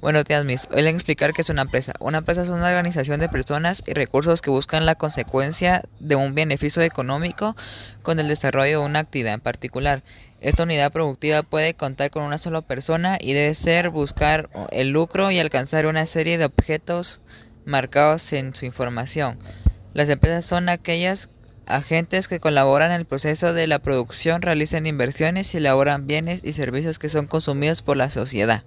Buenos días, Miss. Hoy les voy a explicar qué es una empresa. Una empresa es una organización de personas y recursos que buscan la consecuencia de un beneficio económico con el desarrollo de una actividad en particular. Esta unidad productiva puede contar con una sola persona y debe ser buscar el lucro y alcanzar una serie de objetos marcados en su información. Las empresas son aquellas agentes que colaboran en el proceso de la producción, realizan inversiones y elaboran bienes y servicios que son consumidos por la sociedad.